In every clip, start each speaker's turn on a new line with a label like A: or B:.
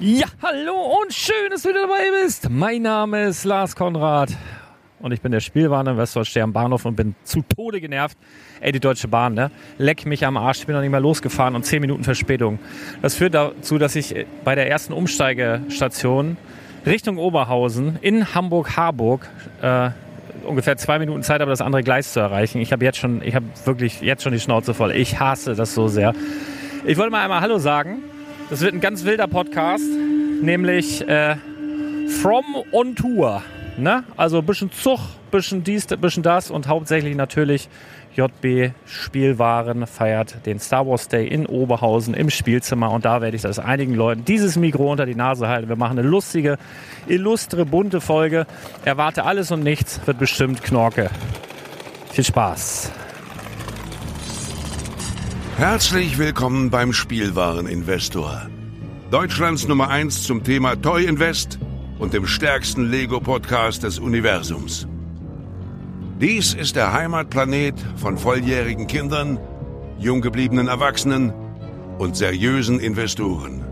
A: Ja, hallo und schön, dass du wieder dabei bist. Mein Name ist Lars Konrad und ich bin der Spielwareninvestor, stehe am Bahnhof und bin zu Tode genervt. Ey, die Deutsche Bahn, ne? Leck mich am Arsch, ich bin noch nicht mehr losgefahren und 10 Minuten Verspätung. Das führt dazu, dass ich bei der ersten Umsteigestation Richtung Oberhausen in Hamburg-Harburg äh, ungefähr zwei Minuten Zeit habe, das andere Gleis zu erreichen. Ich habe jetzt schon, ich habe wirklich jetzt schon die Schnauze voll. Ich hasse das so sehr. Ich wollte mal einmal Hallo sagen das wird ein ganz wilder Podcast, nämlich äh, From on Tour. Ne? Also ein bisschen Zug, ein bisschen dies, ein bisschen das und hauptsächlich natürlich JB Spielwaren feiert den Star Wars Day in Oberhausen im Spielzimmer und da werde ich das einigen Leuten dieses Mikro unter die Nase halten. Wir machen eine lustige, illustre, bunte Folge. Erwarte alles und nichts, wird bestimmt Knorke. Viel Spaß.
B: Herzlich willkommen beim Spielwareninvestor. Deutschlands Nummer 1 zum Thema Toy Invest und dem stärksten Lego-Podcast des Universums. Dies ist der Heimatplanet von volljährigen Kindern, jung gebliebenen Erwachsenen und seriösen Investoren.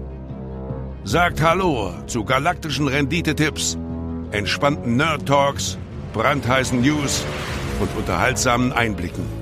B: Sagt Hallo zu galaktischen Renditetipps, entspannten Nerd-Talks, brandheißen News und unterhaltsamen Einblicken.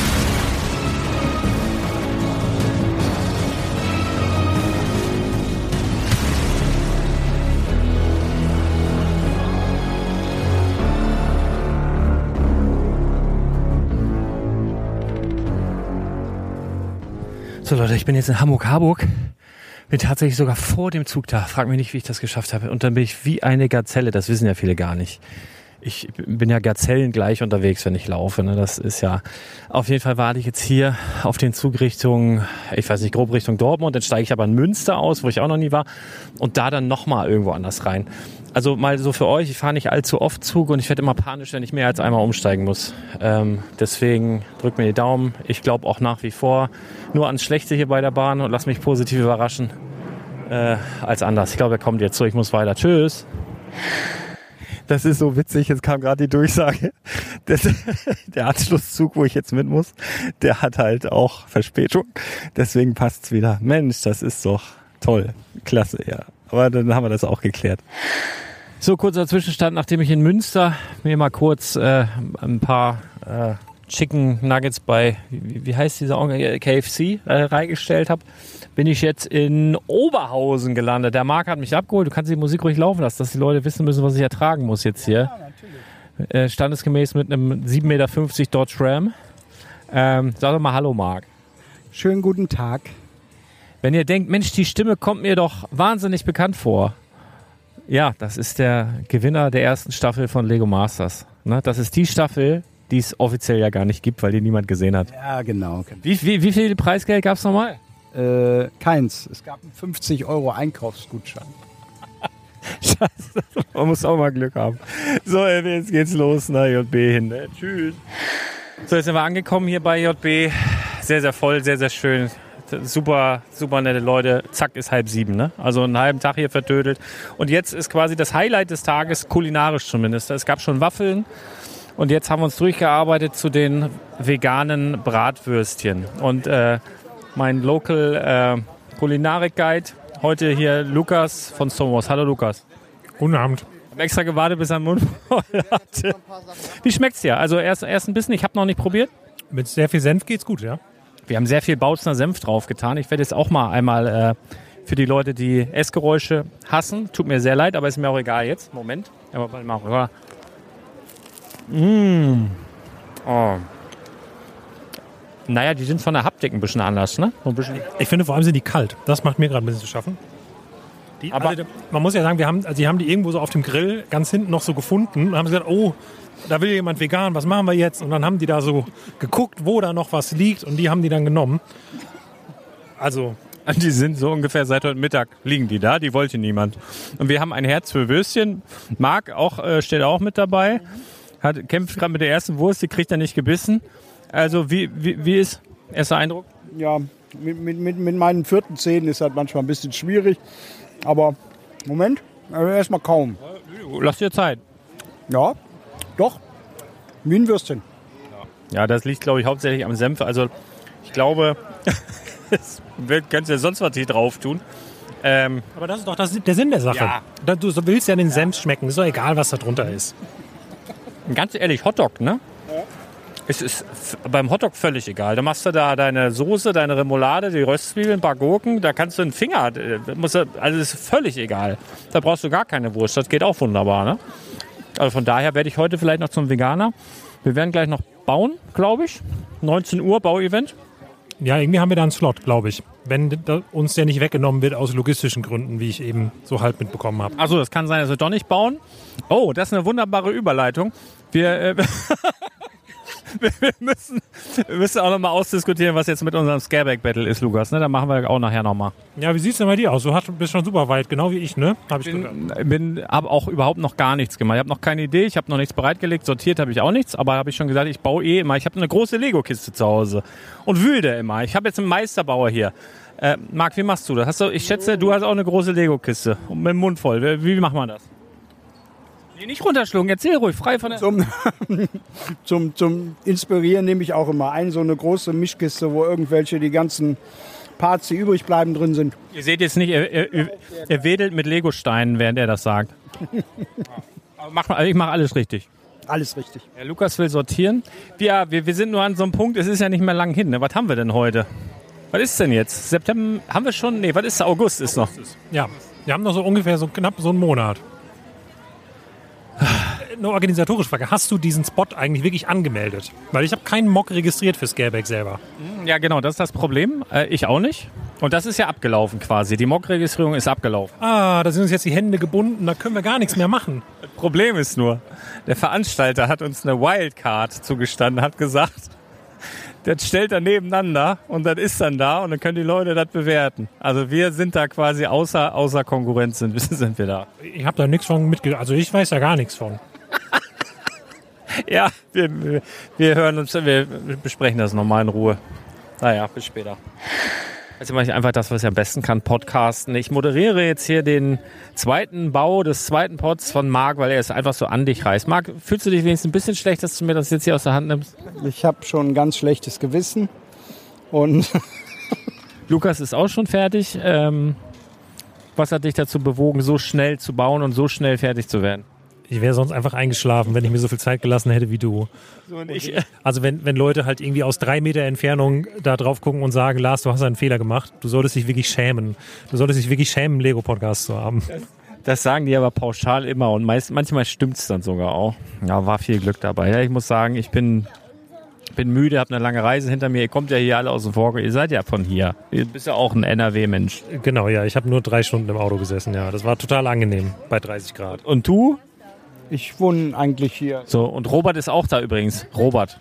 A: So Leute, ich bin jetzt in Hamburg-Harburg. Bin tatsächlich sogar vor dem Zug da. Frag mich nicht, wie ich das geschafft habe. Und dann bin ich wie eine Gazelle. Das wissen ja viele gar nicht. Ich bin ja Gazellen gleich unterwegs, wenn ich laufe. Ne? Das ist ja. Auf jeden Fall warte ich jetzt hier auf den Zug Richtung, ich weiß nicht, grob Richtung Dortmund. Dann steige ich aber in Münster aus, wo ich auch noch nie war. Und da dann nochmal irgendwo anders rein also mal so für euch, ich fahre nicht allzu oft Zug und ich werde immer panisch, wenn ich mehr als einmal umsteigen muss. Ähm, deswegen drückt mir die Daumen. Ich glaube auch nach wie vor nur ans Schlechte hier bei der Bahn und lass mich positiv überraschen äh, als anders. Ich glaube, er kommt jetzt so, ich muss weiter. Tschüss. Das ist so witzig, jetzt kam gerade die Durchsage. Das, der Anschlusszug, wo ich jetzt mit muss, der hat halt auch Verspätung. Deswegen passt's wieder. Mensch, das ist doch toll. Klasse, ja. Aber dann haben wir das auch geklärt. So, kurzer Zwischenstand, nachdem ich in Münster mir mal kurz äh, ein paar äh, Chicken Nuggets bei, wie, wie heißt dieser äh, KFC äh, reingestellt habe, bin ich jetzt in Oberhausen gelandet. Der Marc hat mich abgeholt. Du kannst die Musik ruhig laufen lassen, dass die Leute wissen müssen, was ich ertragen muss jetzt hier. Ja, natürlich. Äh, standesgemäß mit einem 7,50 Meter Dodge Ram. Ähm, sag doch mal Hallo, Marc.
C: Schönen guten Tag.
A: Wenn ihr denkt, Mensch, die Stimme kommt mir doch wahnsinnig bekannt vor. Ja, das ist der Gewinner der ersten Staffel von Lego Masters. Ne? Das ist die Staffel, die es offiziell ja gar nicht gibt, weil die niemand gesehen hat.
C: Ja, genau.
A: Wie, wie, wie viel Preisgeld gab es nochmal?
C: Äh, keins. Es gab einen 50 Euro Einkaufsgutschein.
A: Scheiße, man muss auch mal Glück haben. So, jetzt geht's los nach JB hin. Ne? Tschüss. So, jetzt sind wir angekommen hier bei JB. Sehr, sehr voll, sehr, sehr schön super, super nette Leute. Zack, ist halb sieben. Ne? Also einen halben Tag hier vertödelt. Und jetzt ist quasi das Highlight des Tages, kulinarisch zumindest. Es gab schon Waffeln. Und jetzt haben wir uns durchgearbeitet zu den veganen Bratwürstchen. Und äh, mein Local äh, Kulinarik Guide, heute hier Lukas von Stonewalls. Hallo Lukas.
D: Guten Abend.
A: Ich habe extra gewartet, bis er den Mund voll hatte. Wie schmeckt's dir? Also erst, erst ein bisschen, ich habe noch nicht probiert.
D: Mit sehr viel Senf geht's gut, ja.
A: Wir haben sehr viel Bautzner Senf draufgetan. Ich werde jetzt auch mal einmal äh, für die Leute, die Essgeräusche hassen, tut mir sehr leid, aber ist mir auch egal jetzt. Moment. Aber Mmh. Oh. Naja, die sind von der Haptik ein bisschen anders, ne?
D: Ein bisschen ich finde vor allem sind die kalt. Das macht mir gerade ein bisschen zu schaffen. Die, aber also, man muss ja sagen, wir haben, also die haben die irgendwo so auf dem Grill ganz hinten noch so gefunden und haben gesagt, oh, da will jemand vegan, was machen wir jetzt? Und dann haben die da so geguckt, wo da noch was liegt und die haben die dann genommen. Also.
A: Die sind so ungefähr seit heute Mittag liegen die da, die wollte niemand. Und wir haben ein Herz für Würstchen. Marc auch, äh, steht auch mit dabei. Hat, kämpft gerade mit der ersten Wurst, die kriegt er nicht gebissen. Also wie, wie, wie ist erster Eindruck?
C: Ja, mit, mit, mit meinen vierten Zähnen ist halt manchmal ein bisschen schwierig. Aber Moment, Also erstmal kaum.
A: Lass dir Zeit.
C: Ja, doch. Wie ein Würstchen.
A: Ja, das liegt, glaube ich, hauptsächlich am Senf. Also ich glaube, es du ja sonst was hier drauf tun. Ähm,
D: Aber das ist doch das, der Sinn der Sache.
A: Ja.
D: Du willst ja den Senf schmecken. Ist doch egal, was da drunter ist.
A: ganz ehrlich, Hotdog, ne? Es ist beim Hotdog völlig egal. Da machst du da deine Soße, deine Remoulade, die Röstzwiebeln, ein paar Gurken. Da kannst du einen Finger, äh, musst du, also es ist völlig egal. Da brauchst du gar keine Wurst. Das geht auch wunderbar, ne? Also von daher werde ich heute vielleicht noch zum Veganer. Wir werden gleich noch bauen, glaube ich. 19 Uhr Bauevent.
D: Ja, irgendwie haben wir da einen Slot, glaube ich. Wenn uns der nicht weggenommen wird aus logistischen Gründen, wie ich eben so halb mitbekommen habe.
A: Also das kann sein, dass wir doch nicht bauen. Oh, das ist eine wunderbare Überleitung. Wir, äh, wir müssen, wir müssen auch nochmal ausdiskutieren, was jetzt mit unserem Scareback-Battle ist, Lukas. Ne? Da machen wir auch nachher nochmal.
D: Ja, wie sieht's denn bei dir aus? Du hast, bist schon super weit, genau wie ich, ne? Hab ich
A: bin, bin habe auch überhaupt noch gar nichts gemacht. Ich habe noch keine Idee, ich habe noch nichts bereitgelegt, sortiert habe ich auch nichts, aber habe ich schon gesagt, ich baue eh immer. Ich habe eine große Lego-Kiste zu Hause und wühle da immer. Ich habe jetzt einen Meisterbauer hier. Äh, Marc, wie machst du das? Hast du, ich schätze, du hast auch eine große Lego-Kiste und mit dem Mund voll. Wie, wie macht man das? Nee, nicht runterschlucken, erzähl ruhig, frei von der...
C: Zum, zum, zum Inspirieren nehme ich auch immer ein, so eine große Mischkiste, wo irgendwelche die ganzen Parts, die übrig bleiben, drin sind.
A: Ihr seht jetzt nicht, er, er, er wedelt mit Legosteinen, während er das sagt. Aber mach, ich mache alles richtig.
C: Alles richtig.
A: Herr Lukas will sortieren. Wir, wir, wir sind nur an so einem Punkt, es ist ja nicht mehr lang hin. Ne? Was haben wir denn heute? Was ist denn jetzt? September? Haben wir schon? Nee, was ist August? Ist noch.
D: Ja, wir haben noch so ungefähr so knapp so einen Monat. Eine organisatorische Frage. Hast du diesen Spot eigentlich wirklich angemeldet? Weil ich habe keinen Mock registriert für Scareback selber.
A: Ja, genau, das ist das Problem. Äh, ich auch nicht. Und das ist ja abgelaufen quasi. Die Mock-Registrierung ist abgelaufen.
D: Ah, da sind uns jetzt die Hände gebunden, da können wir gar nichts mehr machen.
A: Problem ist nur, der Veranstalter hat uns eine Wildcard zugestanden, hat gesagt, das stellt er nebeneinander und das ist dann da und dann können die Leute das bewerten. Also wir sind da quasi außer, außer Konkurrenz sind, sind wir da.
D: Ich habe da nichts von mitge... Also ich weiß da gar nichts von.
A: Ja, wir, wir- hören uns, wir besprechen das nochmal in Ruhe. Naja, bis später. Jetzt mache ich einfach das, was ich am besten kann, podcasten. Ich moderiere jetzt hier den zweiten Bau des zweiten Pods von Marc, weil er es einfach so an dich reißt. Marc, fühlst du dich wenigstens ein bisschen schlecht, dass du mir das jetzt hier aus der Hand nimmst?
C: Ich habe schon ein ganz schlechtes Gewissen. Und
A: Lukas ist auch schon fertig. Ähm, was hat dich dazu bewogen, so schnell zu bauen und so schnell fertig zu werden?
D: Ich wäre sonst einfach eingeschlafen, wenn ich mir so viel Zeit gelassen hätte wie du.
A: Ich,
D: Also wenn, wenn Leute halt irgendwie aus drei Meter Entfernung da drauf gucken und sagen, Lars, du hast einen Fehler gemacht, du solltest dich wirklich schämen. Du solltest dich wirklich schämen, Lego-Podcast zu haben.
A: Das sagen die aber pauschal immer und meist, manchmal stimmt es dann sogar auch. Ja, war viel Glück dabei. Ja, ich muss sagen, ich bin, bin müde, habe eine lange Reise hinter mir. Ihr kommt ja hier alle aus dem Vorgarten. Ihr seid ja von hier. Ihr bist ja auch ein NRW-Mensch.
D: Genau, ja, ich habe nur drei Stunden im Auto gesessen, ja. Das war total angenehm bei 30 Grad.
A: Und du?
C: Ich wohne eigentlich hier.
A: So, und Robert ist auch da übrigens. Robert.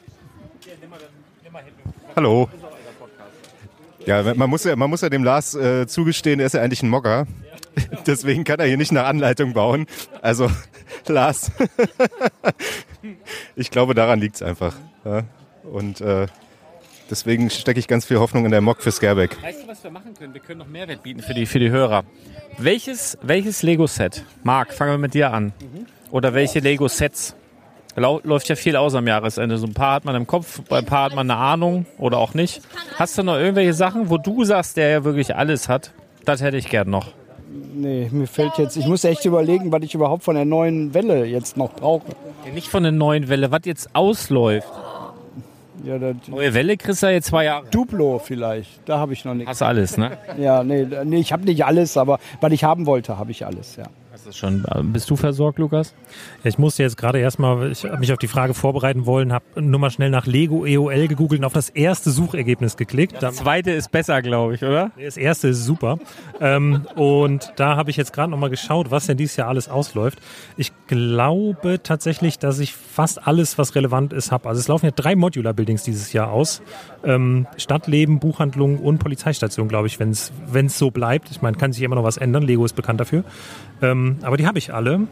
E: Hallo. Ja, man muss ja, man muss ja dem Lars äh, zugestehen, er ist ja eigentlich ein Mogger. Deswegen kann er hier nicht nach Anleitung bauen. Also, Lars, ich glaube, daran liegt's einfach. Ja? Und äh, deswegen stecke ich ganz viel Hoffnung in der Mock für Scareback.
A: Weißt du, was wir machen können? Wir können noch Mehrwert bieten für die, für die Hörer. Welches, welches Lego-Set? Marc, fangen wir mit dir an. Oder welche Lego-Sets? Läuft ja viel aus am Jahresende. So ein paar hat man im Kopf, bei ein paar hat man eine Ahnung oder auch nicht. Hast du noch irgendwelche Sachen, wo du sagst, der ja wirklich alles hat? Das hätte ich gern noch.
C: Nee, mir fällt jetzt, ich muss echt überlegen, was ich überhaupt von der neuen Welle jetzt noch brauche.
A: Nicht von der neuen Welle, was jetzt ausläuft.
C: Ja,
A: Neue Welle kriegst du ja jetzt zwei Jahre.
C: Duplo vielleicht, da habe ich noch nichts.
A: Hast alles, ne?
C: Ja, nee, nee ich habe nicht alles, aber was ich haben wollte, habe ich alles, ja.
A: Du schon. Bist du versorgt, Lukas?
D: Ja, ich musste jetzt gerade erstmal, ich habe mich auf die Frage vorbereiten wollen, habe nur mal schnell nach Lego EOL gegoogelt und auf das erste Suchergebnis geklickt. Da-
A: Das zweite ist besser, glaube ich, oder?
D: Das erste ist super. ähm, und da habe ich jetzt gerade nochmal geschaut, was denn dieses Jahr alles ausläuft. Ich glaube tatsächlich, dass ich fast alles, was relevant ist, habe. Also es laufen ja drei Modular-Buildings dieses Jahr aus. Ähm, Stadtleben, Buchhandlung und Polizeistation, glaube ich, wenn es so bleibt. Ich meine, kann sich immer noch was ändern. Lego ist bekannt dafür. Ähm, aber die habe ich alle.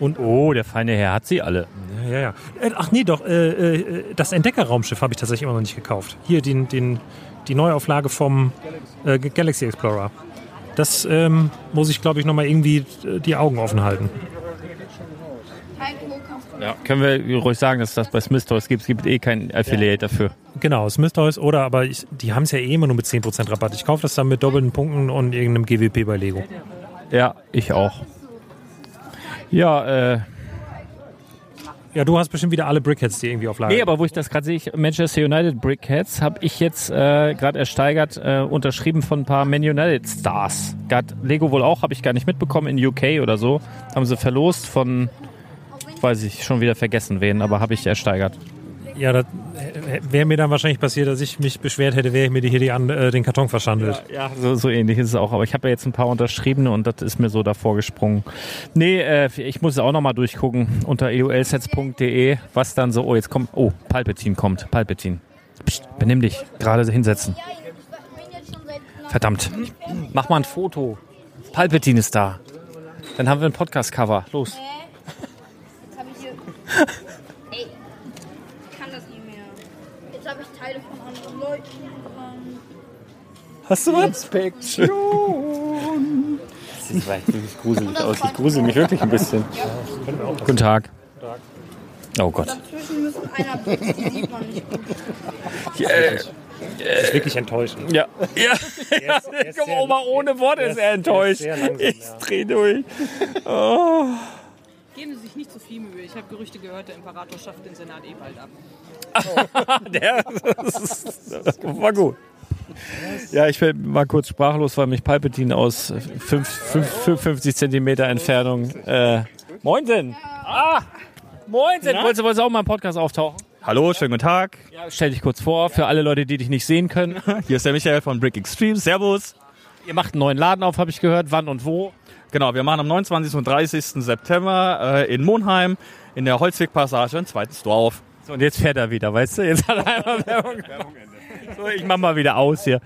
A: Oh, der feine Herr hat sie alle.
D: Ja, ja, ja. Äh, Ach nee, doch, äh, äh, das Entdeckerraumschiff habe ich tatsächlich immer noch nicht gekauft. Hier den, den, die Neuauflage vom äh, Galaxy Explorer. Das ähm, muss ich, glaube ich, nochmal irgendwie äh, die Augen offen halten.
A: Ja, können wir ruhig sagen, dass das bei Smith Toys gibt. Es gibt eh kein Affiliate dafür.
D: Genau, Smith Toys oder aber ich, die haben es ja eh immer nur mit 10% Rabatt. Ich kaufe das dann mit doppelten Punkten und irgendeinem GWP bei Lego.
A: Ja, ich auch. Ja, äh,
D: Ja, du hast bestimmt wieder alle Brickheads, die irgendwie auf Lager
A: nee, aber wo ich das gerade sehe, ich, Manchester United Brickheads habe ich jetzt äh, gerade ersteigert, äh, unterschrieben von ein paar Man United Stars. Hat Lego wohl auch, habe ich gar nicht mitbekommen, in UK oder so. Haben sie verlost von, weiß ich, schon wieder vergessen wen, aber habe ich ersteigert.
D: Ja, das äh, wäre mir dann wahrscheinlich passiert, dass ich mich beschwert hätte, wäre ich mir die hier die, an- äh, den Karton verschandelt.
A: Ja, so, so ähnlich ist es auch. Aber ich habe ja jetzt ein paar unterschriebene und das ist mir so davor gesprungen. Nee, äh, ich muss es auch nochmal durchgucken unter eulsets.de, was dann so, oh, jetzt kommt, oh, Palpatine kommt, Palpatine. Psst, benimm dich, gerade hinsetzen. Verdammt. Mach mal ein Foto. Palpatine ist da. Dann haben wir ein Podcast-Cover. Los.
F: Jetzt habe ich hier. Ey, ich kann das nicht mehr. Jetzt habe ich Teile von anderen Leuten dran.
A: Hast du was?
C: Inspektion.
A: Das sieht wirklich gruselig aus. Ich grusel mich wirklich ein bisschen. Guten Tag. Oh Gott.
F: Dazwischen müssen einer Blick, die sieht man nicht gut.
D: Das ist wirklich enttäuschend.
A: Ja. Ja. ja.
D: ist sehr-
A: Oma ohne Worte ist er enttäuscht.
D: langsam,
A: ich
D: ja.
A: dreh durch.
G: Geben Sie sich nicht zu viel Mühe. Ich habe Gerüchte gehört, der Imperator schafft den Senat eh bald ab.
A: Der, das, ist, das war gut. Ja, ich war kurz sprachlos, weil mich Palpatine aus fünf- fünf- 55 Zentimeter Entfernung. Äh, Moinsen! Ah! Moinsen! Wolltest du wolltest du auch mal im Podcast auftauchen?
H: Hallo, schönen guten Tag.
A: Ja, stell dich kurz vor, für alle Leute, die dich nicht sehen können.
H: Hier ist der Michael von Brick Extreme. Servus.
A: Ihr macht einen neuen Laden auf, habe ich gehört. Wann und wo?
H: Genau, wir machen am 29. und 30. September äh, in Monheim in der Holzwegpassage ein zweites Store auf.
A: So, und jetzt fährt er wieder, weißt du? Jetzt hat er einmal Werbung. So, ich mach mal wieder aus hier.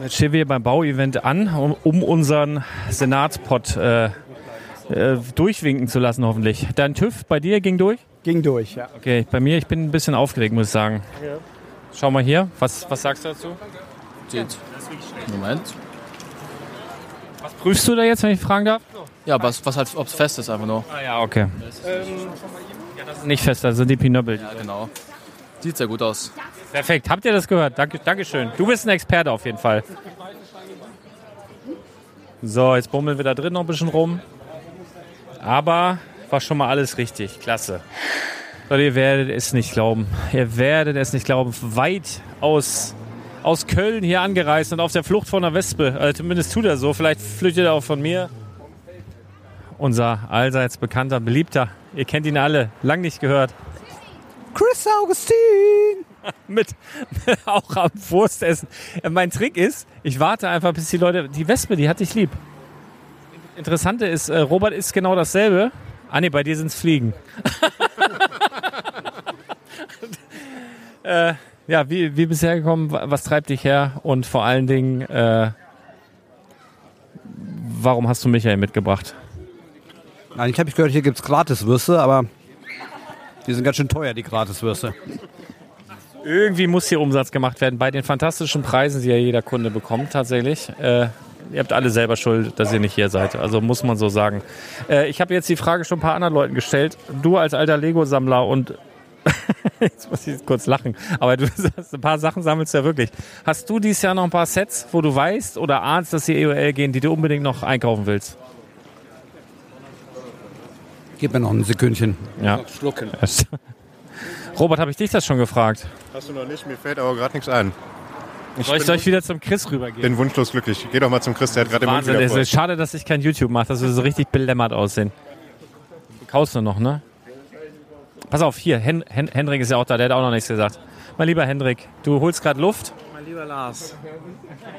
A: Jetzt stehen wir hier beim Bauevent an, um, um unseren Senatspot äh, äh, durchwinken zu lassen, hoffentlich. Dein TÜV bei dir ging durch?
C: Ging durch, ja.
A: Okay, bei mir, ich bin ein bisschen aufgeregt, muss ich sagen. Schau mal hier, was, was sagst du dazu?
I: Moment.
A: Was prüfst du da jetzt, wenn ich fragen darf?
I: Ja, was, was halt, ob es fest ist einfach nur.
A: Ah ja, okay. Nicht fest, also die Pinöppel.
I: Ja, genau. Sieht sehr gut aus.
A: Perfekt, habt ihr das gehört? Danke, Dankeschön. Du bist ein Experte auf jeden Fall. So, jetzt bummeln wir da drin noch ein bisschen rum. Aber war schon mal alles richtig. Klasse. Leute, ihr werdet es nicht glauben. Ihr werdet es nicht glauben. Weit aus, aus Köln hier angereist und auf der Flucht von der Wespe. Also zumindest tut er so. Vielleicht flüchtet er auch von mir. Unser allseits bekannter, beliebter. Ihr kennt ihn alle. Lang nicht gehört.
C: Chris Augustin!
A: mit auch am Wurstessen. Äh, Mein Trick ist, ich warte einfach, bis die Leute. Die Wespe, die hatte ich lieb. Interessante ist, äh, Robert ist genau dasselbe. Ah ne, bei dir sind es Fliegen. äh, ja, wie, wie bisher gekommen, Wa- was treibt dich her? Und vor allen Dingen, äh, warum hast du Michael mitgebracht?
J: Nein, ich habe gehört, hier gibt es Gratiswürste, aber die sind ganz schön teuer, die Gratiswürste.
A: Irgendwie muss hier Umsatz gemacht werden bei den fantastischen Preisen, die ja jeder Kunde bekommt tatsächlich. Äh, ihr habt alle selber Schuld, dass ihr nicht hier seid. Also muss man so sagen. Äh, ich habe jetzt die Frage schon ein paar anderen Leuten gestellt. Du als alter Lego-Sammler und jetzt muss ich kurz lachen, aber du sagst, ein paar Sachen sammelst du ja wirklich. Hast du dieses Jahr noch ein paar Sets, wo du weißt oder ahnst, dass sie EOL gehen, die du unbedingt noch einkaufen willst?
J: Gib mir noch ein Sekündchen.
A: Ja.
J: Schlucken.
A: Robert, habe ich dich das schon gefragt?
E: Hast du noch nicht, mir fällt aber gerade nichts ein.
A: Soll ich, soll ich wieder zum Chris rübergehen?
E: bin wunschlos glücklich. Geh doch mal zum Chris, der hat gerade den Mund
A: Wahnsinn,
E: wieder
A: es
E: voll.
A: ist schade, dass ich kein YouTube mache, dass wir so richtig belämmert aussehen. Du kaust nur noch, ne? Pass auf, hier, Hen Hen Hendrik ist ja auch da, der hat auch noch nichts gesagt. Mein lieber Hendrik, du holst gerade Luft.
K: Mein lieber Lars,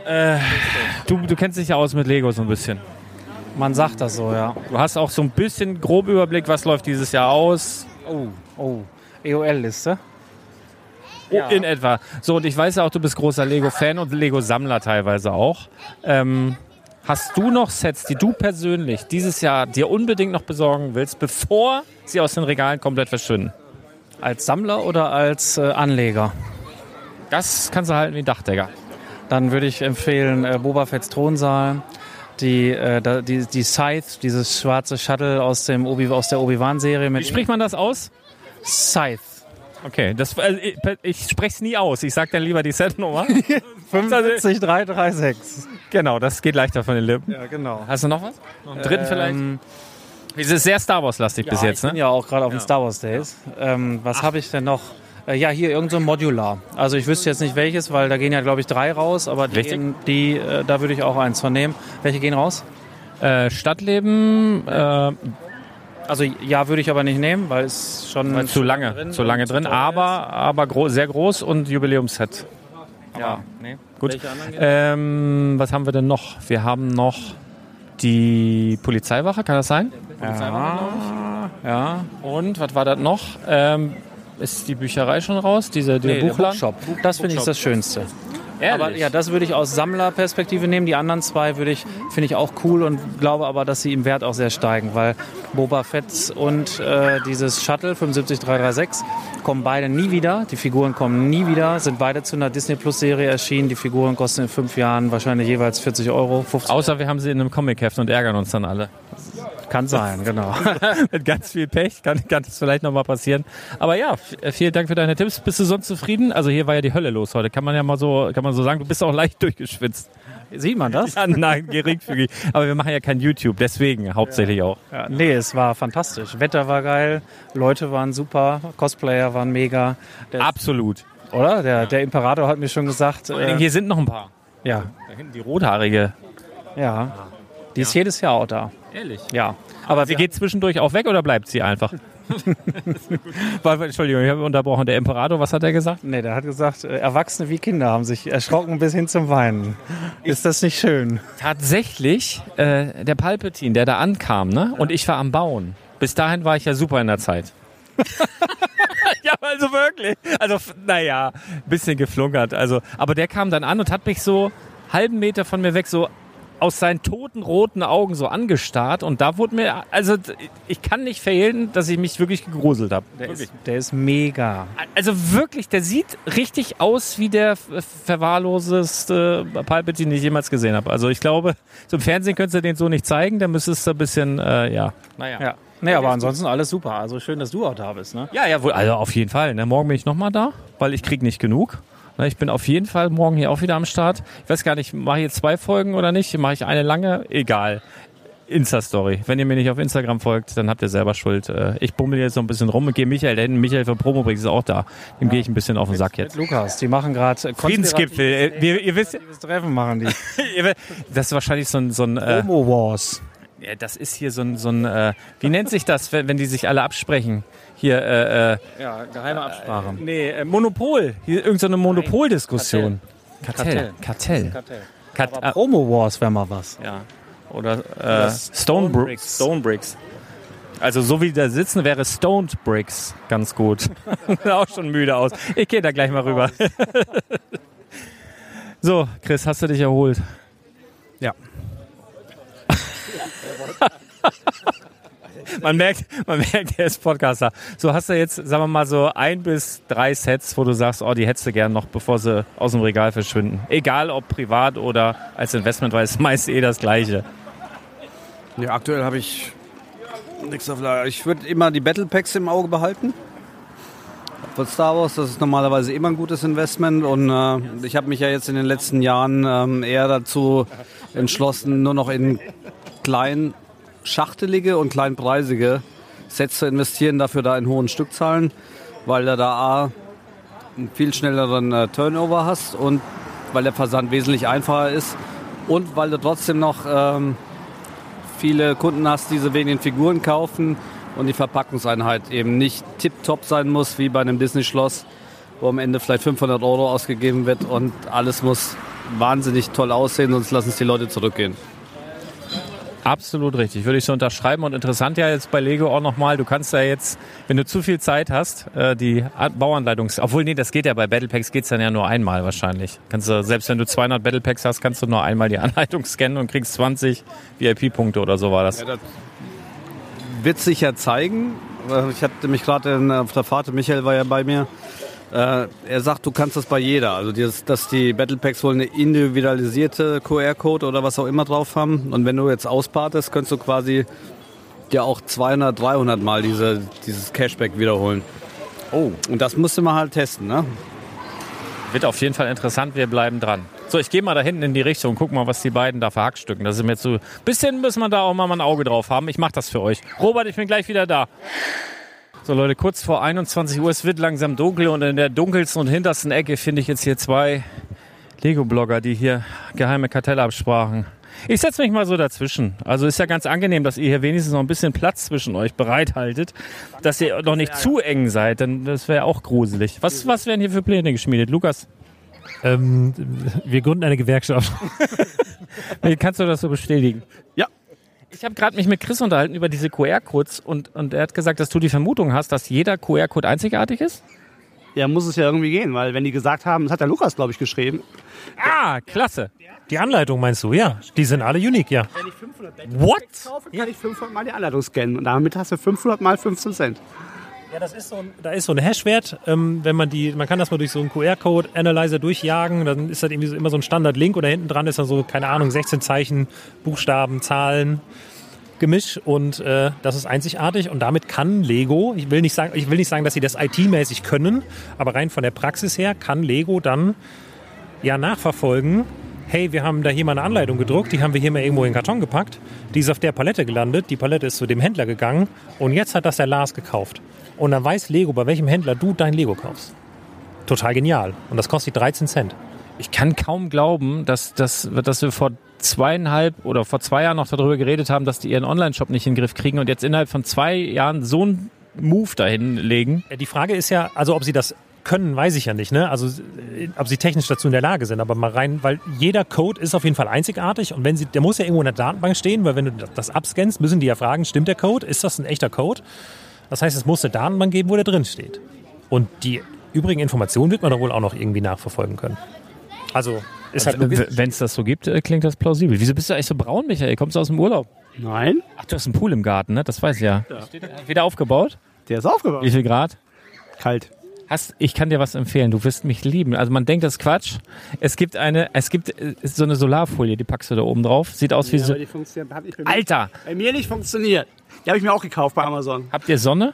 A: Äh, du, du kennst dich ja aus mit Lego so ein bisschen.
K: Man sagt das so, ja.
A: Du hast auch so ein bisschen grob Überblick, was läuft dieses Jahr aus.
K: Oh, oh. EOL-Liste.
A: Oh, In etwa. So, und ich weiß ja auch, du bist großer Lego-Fan und Lego-Sammler teilweise auch. Ähm, hast du noch Sets, die du persönlich dieses Jahr dir unbedingt noch besorgen willst, bevor sie aus den Regalen komplett verschwinden?
K: Als Sammler oder als äh, Anleger?
A: Das kannst du halten wie ein Dachdecker.
K: Dann würde ich empfehlen äh, Boba Fett's Thronsaal. Die, äh, die, die Scythe, dieses schwarze Shuttle aus, dem Obi, aus der Obi-Wan-Serie.
A: Wie spricht man das aus?
K: Scythe.
A: Okay, das, also ich, ich spreche es nie aus. Ich sage dann lieber die Setnummer.
K: 55336.
A: Genau, das geht leichter von den Lippen.
K: Ja, genau.
A: Hast du noch was? Noch einen dritten
K: Ähm,
A: vielleicht? Es ist sehr Star Wars-lastig bis
K: Ja,
A: jetzt,
K: ich bin
A: ne?
K: ja auch gerade auf den Star Wars Days. Ähm, was habe ich denn noch? Äh, ja, hier irgend so ein Modular. Also ich wüsste jetzt nicht welches, weil da gehen ja glaube ich drei raus, aber die, die äh, da würde ich auch eins von nehmen. Welche gehen raus?
A: Äh, Stadtleben, äh,
K: Also ja, würde ich aber nicht nehmen, weil es schon
A: Weil zu lange,
K: drin
A: zu lange drin, aber, aber gro sehr groß und Jubiläumsset.
K: Ja, nee.
A: Gut. Ähm, was haben wir denn noch? Wir haben noch die Polizeiwache, kann das sein?
K: Ja, ja.
A: Und was war das noch? Ähm, ist die Bücherei schon raus? Diese, der
K: Nee, der
A: Buchladen?
K: Bookshop. Das finde ich das Schönste.
A: Ehrlich?
K: Aber ja, das würde ich aus Sammlerperspektive nehmen. Die anderen zwei würde ich, finde ich auch cool und glaube aber, dass sie im Wert auch sehr steigen, weil Boba Fett und äh, dieses Shuttle 75336 kommen beide nie wieder. Die Figuren kommen nie wieder, sind beide zu einer Disney Plus Serie erschienen. Die Figuren kosten in fünf Jahren wahrscheinlich jeweils 40 Euro, 50
A: Außer wir haben sie in einem Comic-Heft und ärgern uns dann alle.
K: Kann sein, genau.
A: Mit ganz viel Pech kann, kann das vielleicht nochmal passieren. Aber ja, vielen Dank für deine Tipps. Bist du sonst zufrieden? Also hier war ja die Hölle los heute. Kann man ja mal so, kann man so sagen. Du bist auch leicht durchgeschwitzt.
K: Sieht man das?
A: Ja, nein, geringfügig. Aber wir machen ja kein YouTube, deswegen hauptsächlich auch.
K: Ja, nee, es war fantastisch. Wetter war geil, Leute waren super, Cosplayer waren mega. Der,
A: Absolut.
K: oder? Der, der Imperator hat mir schon gesagt. Äh,
A: Hier sind noch ein paar.
K: ja,
A: Da hinten die rothaarige.
K: ja. Die ist jedes Jahr auch da.
A: Ehrlich?
K: Ja.
A: Aber sie geht zwischendurch auch weg oder bleibt sie einfach? Weil- Entschuldigung, ich habe unterbrochen. Der Imperator, was hat er gesagt?
K: Nee, der hat gesagt, äh, Erwachsene wie Kinder haben sich erschrocken bis hin zum Weinen. Ist das nicht schön?
A: Tatsächlich, äh, der Palpatine, der da ankam, ne? Und ich war am Bauen. Bis dahin war ich ja super in der Zeit. ja, also wirklich. Also, naja, ein bisschen geflunkert. Also, aber der kam dann an und hat mich so halben Meter von mir weg so aus seinen toten roten Augen so angestarrt und da wurde mir, also ich kann nicht verhehlen, dass ich mich wirklich gegruselt habe.
K: Der ist, der ist mega.
A: Also wirklich, der sieht richtig aus wie der verwahrloseste Palpatine, den ich jemals gesehen habe. Also ich glaube, so im Fernsehen könntest du den so nicht zeigen, da müsstest du ein bisschen, äh, ja. Naja.
K: Ja. Nee, aber ansonsten alles super. Also schön, dass du auch da bist, ne?
A: Ja, ja, wohl, also auf jeden Fall. Ne? Morgen bin ich nochmal da, weil ich krieg nicht genug. Ne, ich bin auf jeden Fall morgen hier auch wieder am Start. Ich weiß gar nicht, mache ich jetzt zwei Folgen oder nicht? Mache ich eine lange? Egal. Insta-Story. Wenn ihr mir nicht auf Instagram folgt, dann habt ihr selber Schuld. Äh, Ich bummel jetzt so ein bisschen rum und gehe Michael, denn Michael von Promobrix ist auch da. Dem gehe ich ein bisschen auf den Sack jetzt.
K: Lukas, die machen gerade
A: Friedensgipfel. Äh, Wir, ihr wisst,
K: Treffen machen die.
A: das ist wahrscheinlich so ein, so ein äh,
K: Homo Wars.
A: Ja, das ist hier so ein, so ein äh, wie nennt sich das, wenn, wenn die sich alle absprechen? Hier, äh, äh,
K: Ja, geheime Absprache.
A: nee, äh, Monopol. Hier irgendeine so eine Monopoldiskussion. Kartell. Kartell.
K: Kartell.
A: Kat-
K: Aber
A: ah,
K: Promo Wars wäre mal was.
A: ja. Oder äh, Stone Bricks. Stone Bricks. Also so wie da sitzen wäre Stoned Bricks ganz gut. Auch schon müde aus. Ich gehe da gleich mal rüber. so, Chris, hast du dich erholt? Man merkt, man merkt, er ist Podcaster. So hast du jetzt, sagen wir mal, so ein bis drei Sets, wo du sagst, oh, die hättest du gern noch, bevor sie aus dem Regal verschwinden. Egal ob privat oder als Investment, weil es meist eh das Gleiche.
J: Ja, aktuell habe ich nichts auf Lager. Ich würde immer die Battle Packs im Auge behalten. Von Star Wars, das ist normalerweise immer ein gutes Investment und äh, ich habe mich ja jetzt in den letzten Jahren ähm, eher dazu entschlossen, nur noch in klein schachtelige und kleinpreisige Sets zu investieren, dafür da in hohen Stückzahlen, weil du da A, einen viel schnelleren äh, Turnover hast und weil der Versand wesentlich einfacher ist und weil du trotzdem noch ähm, viele Kunden hast, die so wenigen Figuren kaufen und die Verpackungseinheit eben nicht tipptopp sein muss, wie bei einem Disney-Schloss, wo am Ende vielleicht 500 Euro ausgegeben wird und alles muss wahnsinnig toll aussehen, sonst lassen es die Leute zurückgehen.
A: Absolut richtig, würde ich so unterschreiben. Und interessant ja jetzt bei Lego auch nochmal, du kannst ja jetzt, wenn du zu viel Zeit hast, äh, die Bauanleitungs... Obwohl, nee, das geht ja bei Battle Packs, geht's dann ja nur einmal wahrscheinlich. Kannst du, selbst wenn du 200 Battle Packs hast, kannst du nur einmal die Anleitung scannen und kriegst 20 VIP-Punkte oder so war das.
J: Wird sich ja zeigen. Äh, Ich hatte mich gerade auf der Fahrt, Michael war ja bei mir, Äh, er sagt, du kannst das bei jeder. Also, dieses, dass die Battle Packs wohl eine individualisierte QR-Code oder was auch immer drauf haben. Und wenn du jetzt auspartest, könntest du quasi ja auch 200, 300 Mal diese, dieses Cashback wiederholen.
A: Oh.
J: Und das musste man halt testen, ne?
A: Wird auf jeden Fall interessant, wir bleiben dran. So, ich gehe mal da hinten in die Richtung, guck mal, was die beiden da verhackstücken. Das ist mir so. Bisschen muss man da auch mal ein Auge drauf haben. Ich mach das für euch. Robert, ich bin gleich wieder da. So Leute, kurz vor 21 Uhr, es wird langsam dunkel und in der dunkelsten und hintersten Ecke finde ich jetzt hier zwei Lego-Blogger, die hier geheime Kartellabsprachen. Ich setze mich mal so dazwischen. Also ist ja ganz angenehm, dass ihr hier wenigstens noch ein bisschen Platz zwischen euch bereithaltet, dass ihr noch nicht zu eng seid, denn das wäre auch gruselig. Was, was werden hier für Pläne geschmiedet, Lukas?
D: Ähm, wir gründen eine Gewerkschaft.
A: Kannst du das so bestätigen?
J: Ja.
A: Ich habe gerade mich mit Chris unterhalten über diese QR-Codes und, und er hat gesagt, dass du die Vermutung hast, dass jeder QR-Code einzigartig ist?
L: Ja, muss es ja irgendwie gehen, weil wenn die gesagt haben, das hat der Lukas, glaube ich, geschrieben.
A: Ah, klasse.
D: Die Anleitung meinst du, ja. Die sind alle unique, ja.
L: Wenn ich 500
A: What?
L: kaufe, kann ich 500 Mal die Anleitung scannen. Und damit hast du 500 Mal 15 Cent.
D: Ja, das ist so ein, da ist so ein Hashwert, ähm, wenn man die, man kann das mal durch so einen QR-Code-Analyzer durchjagen, dann ist das irgendwie so, immer so ein Standard-Link und da hinten dran ist dann so, keine Ahnung, 16 Zeichen, Buchstaben, Zahlen, Gemisch und äh, das ist einzigartig und damit kann Lego, ich will nicht sagen, ich will nicht sagen, dass sie das IT-mäßig können, aber rein von der Praxis her kann Lego dann ja nachverfolgen, hey, wir haben da hier mal eine Anleitung gedruckt, die haben wir hier mal irgendwo in den Karton gepackt, die ist auf der Palette gelandet, die Palette ist zu dem Händler gegangen und jetzt hat das der Lars gekauft. Und dann weiß Lego, bei welchem Händler du dein Lego kaufst. Total genial. Und das kostet 13 Cent.
A: Ich kann kaum glauben, dass, dass, dass wir vor zweieinhalb oder vor zwei Jahren noch darüber geredet haben, dass die ihren Online-Shop nicht in den Griff kriegen und jetzt innerhalb von zwei Jahren so einen Move dahin legen.
D: Die Frage ist ja, also ob sie das können, weiß ich ja nicht, ne? Also ob sie technisch dazu in der Lage sind, aber mal rein, weil jeder Code ist auf jeden Fall einzigartig und wenn sie, der muss ja irgendwo in der Datenbank stehen, weil wenn du das abscannst, müssen die ja fragen, stimmt der Code? Ist das ein echter Code? Das heißt, es muss eine Datenbank geben, wo der drin steht. Und die übrigen Informationen wird man doch wohl auch noch irgendwie nachverfolgen können. Also ist halt logistisch.
A: Wenn es das so gibt, äh, klingt das plausibel. Wieso bist du eigentlich so braun, Michael? Kommst du aus dem Urlaub?
L: Nein.
A: Ach, du hast einen Pool im Garten, ne? Das weiß ich ja. Wieder aufgebaut?
L: Der ist aufgebaut.
A: Wie viel Grad?
L: Kalt.
A: Hast, ich kann dir was empfehlen. Du wirst mich lieben. Also man denkt, das ist Quatsch. Es gibt eine, es gibt äh, so eine Solarfolie, die packst du da oben drauf. Sieht aus wie
L: Ja,
A: so.
L: hat nicht bei
A: Alter!
L: Bei mir nicht funktioniert. Die habe ich mir auch gekauft bei Amazon.
A: Habt ihr Sonne?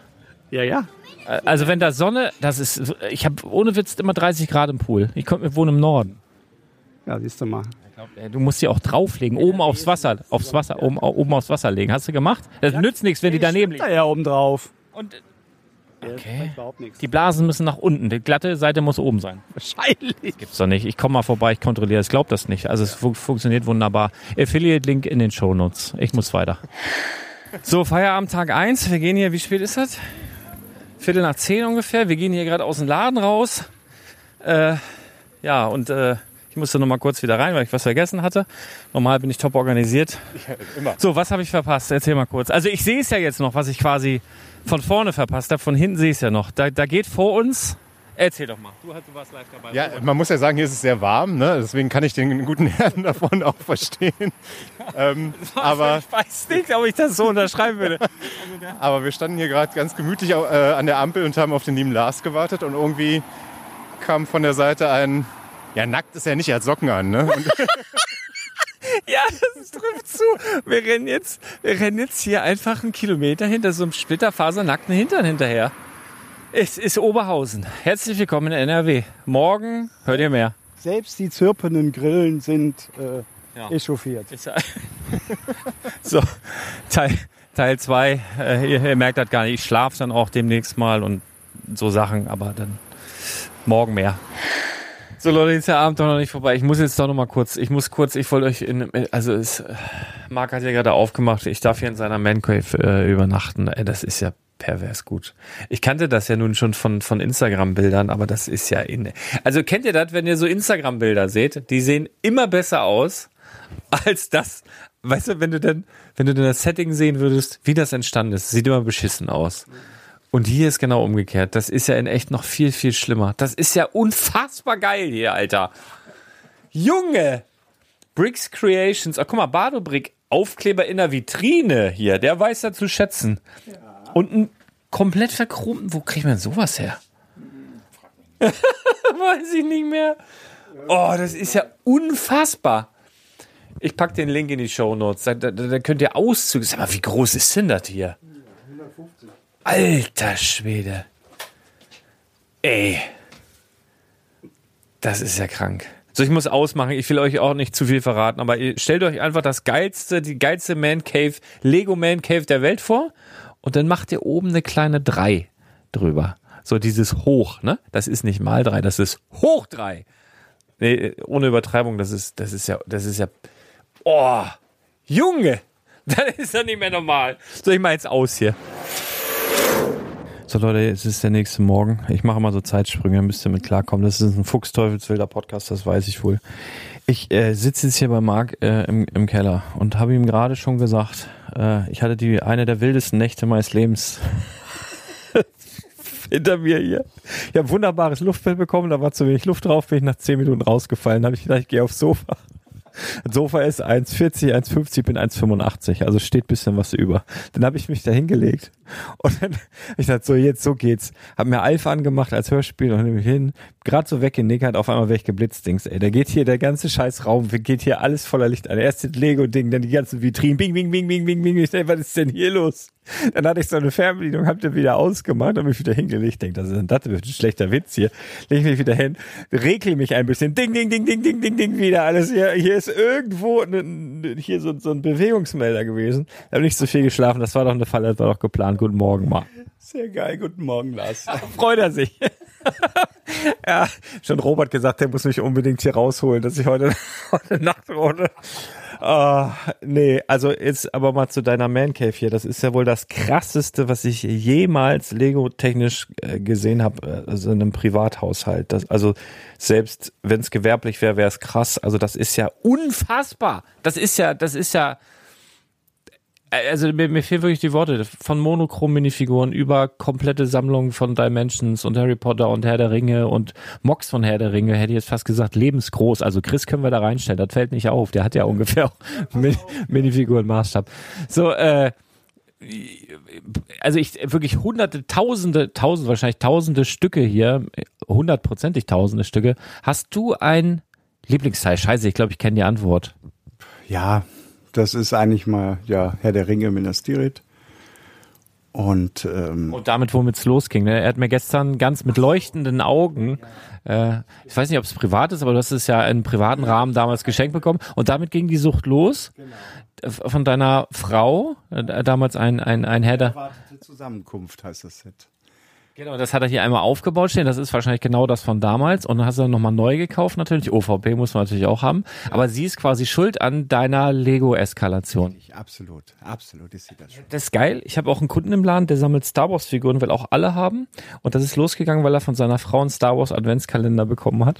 L: Ja, ja.
A: Äh, Also wenn da Sonne, das ist, so- ich habe ohne Witz immer 30 Grad im Pool. Ich komm, wir wohnen im Norden.
L: Ja, siehst du mal.
A: Du musst die auch drauflegen, oben aufs Wasser, aufs Wasser, oben, oben aufs Wasser legen. Hast du gemacht? Das nützt nichts, wenn die daneben
L: Da
A: liegen.
L: ja oben drauf.
A: Und
L: okay. überhaupt nichts.
A: die Blasen müssen nach unten. Die glatte Seite muss oben sein.
L: Wahrscheinlich.
A: Gibt's doch nicht. Ich komme mal vorbei, ich kontrolliere. Ich glaube das nicht. Also es fu funktioniert wunderbar. Affiliate-Link in den Shownotes. Ich muss weiter. So, Feierabend Tag 1. Wir gehen hier, wie spät ist das? Viertel nach zehn ungefähr. Wir gehen hier gerade aus dem Laden raus. Äh, ja, und äh, ich musste noch mal kurz wieder rein, weil ich was vergessen hatte. Normal bin ich top organisiert.
E: Immer.
A: So, was habe ich verpasst? Erzähl mal kurz. Also ich sehe es ja jetzt noch, was ich quasi von vorne verpasst habe. Von hinten sehe ich es ja noch. Da, da geht vor uns... Erzähl doch mal. Du, du warst live dabei.
E: Ja, man muss ja sagen, hier ist es sehr warm, ne? deswegen kann ich den guten Herrn davon auch verstehen. ähm, aber,
A: Ich weiß nicht, ob ich das so unterschreiben würde.
E: aber wir standen hier gerade ganz gemütlich äh, an der Ampel und haben auf den lieben Lars gewartet und irgendwie kam von der Seite ein, ja nackt ist er nicht, er hat Socken an. Ne?
A: Ja, das trifft zu. Wir rennen jetzt, wir rennen jetzt hier einfach einen Kilometer hinter so einem splitterfasernackten Hintern hinterher. Es ist Oberhausen. Herzlich willkommen in NRW. Morgen hört ihr mehr.
C: Selbst die zirpenden Grillen sind äh,
A: Ja.
C: echauffiert.
A: So, Teil 2. Teil äh, ihr, ihr merkt das gar nicht. Ich schlafe dann auch demnächst mal und so Sachen, aber dann morgen mehr. So Leute, ist der Abend doch noch nicht vorbei. Ich muss jetzt doch noch mal kurz, ich muss kurz, ich wollte euch in, also es, Marc hat ja gerade aufgemacht, ich darf hier in seiner Mancave äh, übernachten. Ey, das ist ja pervers gut. Ich kannte das ja nun schon von, von Instagram-Bildern, aber das ist ja in, also kennt ihr das, wenn ihr so Instagram-Bilder seht? Die sehen immer besser aus als das, weißt du, wenn du dann, wenn du dann das Setting sehen würdest, wie das entstanden ist, sieht immer beschissen aus. Und hier ist genau umgekehrt. Das ist ja in echt noch viel, viel schlimmer. Das ist ja unfassbar geil hier, Alter. Junge! Bricks Creations. Ach, guck mal, Badobrick. Aufkleber in der Vitrine hier. Der weiß da zu schätzen. Und ein komplett verchromten. Wo kriegt man sowas her? Weiß ich nicht mehr. Oh, das ist ja unfassbar. Ich pack den Link in die Show Notes. Da, da, da könnt ihr Auszüge. Sag mal, wie groß ist denn das hier? 150. Alter Schwede. Ey. Das ist ja krank. So, ich muss ausmachen. Ich will euch auch nicht zu viel verraten, aber stellt euch einfach das geilste, die geilste Man Cave, Lego Man Cave der Welt vor und dann macht ihr oben eine kleine 3 drüber. So dieses Hoch, ne? Das ist nicht mal 3, das ist Hoch 3. Nee, ohne Übertreibung, das ist, das ist ja, das ist ja, oh, Junge, das ist ja nicht mehr normal. So, ich mach jetzt aus hier. So Leute, es ist der nächste Morgen. Ich mache mal so Zeitsprünge, müsst ihr mit klarkommen. Das ist ein Fuchsteufelswilder Podcast, das weiß ich wohl. Ich äh, sitze jetzt hier bei Marc äh, im, im Keller und habe ihm gerade schon gesagt, äh, ich hatte die eine der wildesten Nächte meines Lebens hinter mir hier. Ich habe wunderbares Luftbild bekommen, da war zu wenig Luft drauf, bin ich nach 10 Minuten rausgefallen. Habe ich gedacht, ich gehe aufs Sofa. Sofa ist 1,40, 1,50, bin 1,85, also steht bisschen was über. Dann habe ich mich da hingelegt und dann ich dachte so, jetzt so geht's. Hab mir Alpha angemacht als Hörspiel und mich hin, gerade so weggenickert, auf einmal weg geblitzt, Dings, ey. Da geht hier der ganze scheiß Raum, geht hier alles voller Licht an. Erst das Lego-Ding, dann die ganzen Vitrinen, bing, bing, bing, bing, bing, bing. Ich denke, was ist denn hier los? Dann hatte ich so eine Fernbedienung, hab den wieder ausgemacht und mich wieder hingelegt. Denke, das ist ein, das ist ein schlechter Witz hier. Leg mich wieder hin, regle mich ein bisschen, ding, ding, ding, ding, ding, ding, ding, wieder alles. Hier, hier ist irgendwo ne, hier so, so ein Bewegungsmelder gewesen. Ich habe nicht so viel geschlafen, das war doch eine Falle, das war doch geplant. Guten Morgen, Marc.
C: Sehr geil, guten Morgen, Lars.
A: Freut er sich. ja, schon Robert gesagt, der muss mich unbedingt hier rausholen, dass ich heute, heute Nacht ohne. Ah, nee, also jetzt aber mal zu deiner Man Cave hier. Das ist ja wohl das krasseste, was ich jemals Lego-technisch äh, gesehen habe, also in einem Privathaushalt. Das, also selbst wenn es gewerblich wäre, wäre es krass. Also das ist ja unfassbar. Das ist ja, das ist ja, also mir, mir fehlen wirklich die Worte. Von monochrom Minifiguren über komplette Sammlungen von Dimensions und Harry Potter und Herr der Ringe und Mox von Herr der Ringe, hätte ich jetzt fast gesagt, lebensgroß. Also Chris können wir da reinstellen, das fällt nicht auf. Der hat ja ungefähr Min Minifiguren-Maßstab. So, äh, also ich wirklich hunderte, tausende, tausend, wahrscheinlich tausende Stücke hier, hundertprozentig tausende Stücke. Hast du ein Lieblingsteil? Scheiße, ich glaube, ich kenne die Antwort.
C: Ja, das ist eigentlich mal ja Herr der Ringe Minas Tirith. Und, ähm,
A: und damit, womit es losging. Ne? Er hat mir gestern ganz mit leuchtenden Augen, äh, ich weiß nicht, ob es privat ist, aber hast es ja in privaten Rahmen damals geschenkt bekommen. Und damit ging die Sucht los. Genau. Von deiner Frau, äh, damals ein, ein, ein Herr der...
C: Erwartete Zusammenkunft heißt das Set.
A: Genau, das hat er hier einmal aufgebaut stehen. Das ist wahrscheinlich genau das von damals. Und dann hast du dann nochmal neu gekauft natürlich. OVP muss man natürlich auch haben. Aber sie ist quasi schuld an deiner Lego-Eskalation.
C: Absolut, absolut ist sie das schon.
A: Das ist geil. Ich habe auch einen Kunden im Laden, der sammelt Star Wars-Figuren, will auch alle haben. Und das ist losgegangen, weil er von seiner Frau einen Star Wars-Adventskalender bekommen hat.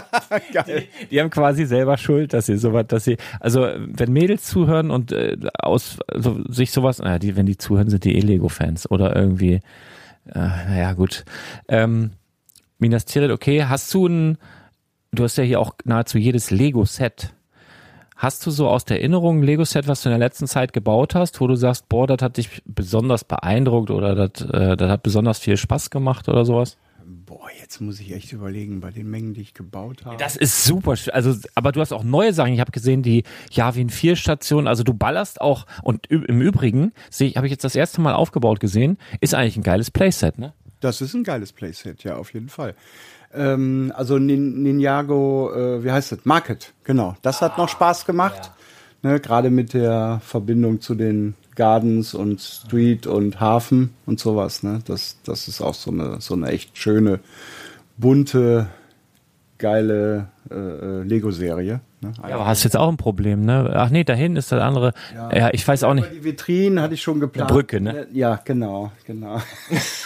A: geil. Die, die, haben quasi selber Schuld, dass sie sowas, dass sie, also wenn Mädels zuhören und äh, aus also sich sowas, naja, die, wenn die zuhören, sind die eh Lego-Fans oder irgendwie äh, naja, gut. Ähm, Minas Tirith, okay. Hast du ein, du hast ja hier auch nahezu jedes Lego-Set. Hast du so aus der Erinnerung ein Lego-Set, was du in der letzten Zeit gebaut hast, wo du sagst, boah, das hat dich besonders beeindruckt oder das, äh, das hat besonders viel Spaß gemacht oder sowas?
C: Boah, jetzt muss ich echt überlegen, bei den Mengen, die ich gebaut habe.
A: Das ist super. Also, aber du hast auch neue Sachen. Ich habe gesehen, die Javin 4 Station. Also du ballerst auch. Und im Übrigen habe ich jetzt das erste Mal aufgebaut gesehen. Ist eigentlich ein geiles Playset, ne?
C: Das ist ein geiles Playset, ja, auf jeden Fall. Ähm, also Nin Ninjago, äh, wie heißt das? Market, genau. Das hat noch Spaß gemacht. Ja. Ne, Gerade mit der Verbindung zu den Gardens und Street und Hafen und sowas. Ne? Das, das ist auch so eine, so eine echt schöne, bunte, geile äh, äh Lego-Serie.
A: Ne? Ja, aber hast jetzt auch ein Problem, ne? Ach nee, dahin ist das andere. Ja, ja ich weiß auch nicht.
C: Die Vitrinen hatte ich schon geplant.
A: Eine Brücke, ne?
C: Ja, genau, genau.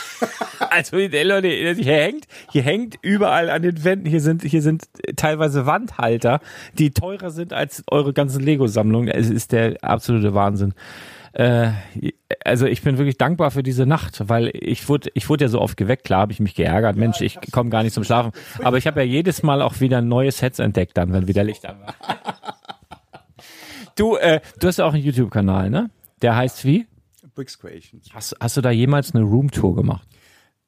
A: also Leute, hier hängt, hier hängt überall an den Wänden, hier sind, hier sind teilweise Wandhalter, die teurer sind als eure ganzen Lego-Sammlungen. Es ist der absolute Wahnsinn äh, also ich bin wirklich dankbar für diese Nacht, weil ich wurde, ich wurde ja so oft geweckt, klar habe ich mich geärgert, Mensch, ich komme gar nicht zum Schlafen. Aber ich habe ja jedes Mal auch wieder neue Sets entdeckt, dann, wenn wieder Licht an war. Du, äh, du hast ja auch einen YouTube-Kanal, ne? Der heißt wie?
C: Bricks Creations.
A: Hast, hast du da jemals eine Roomtour gemacht?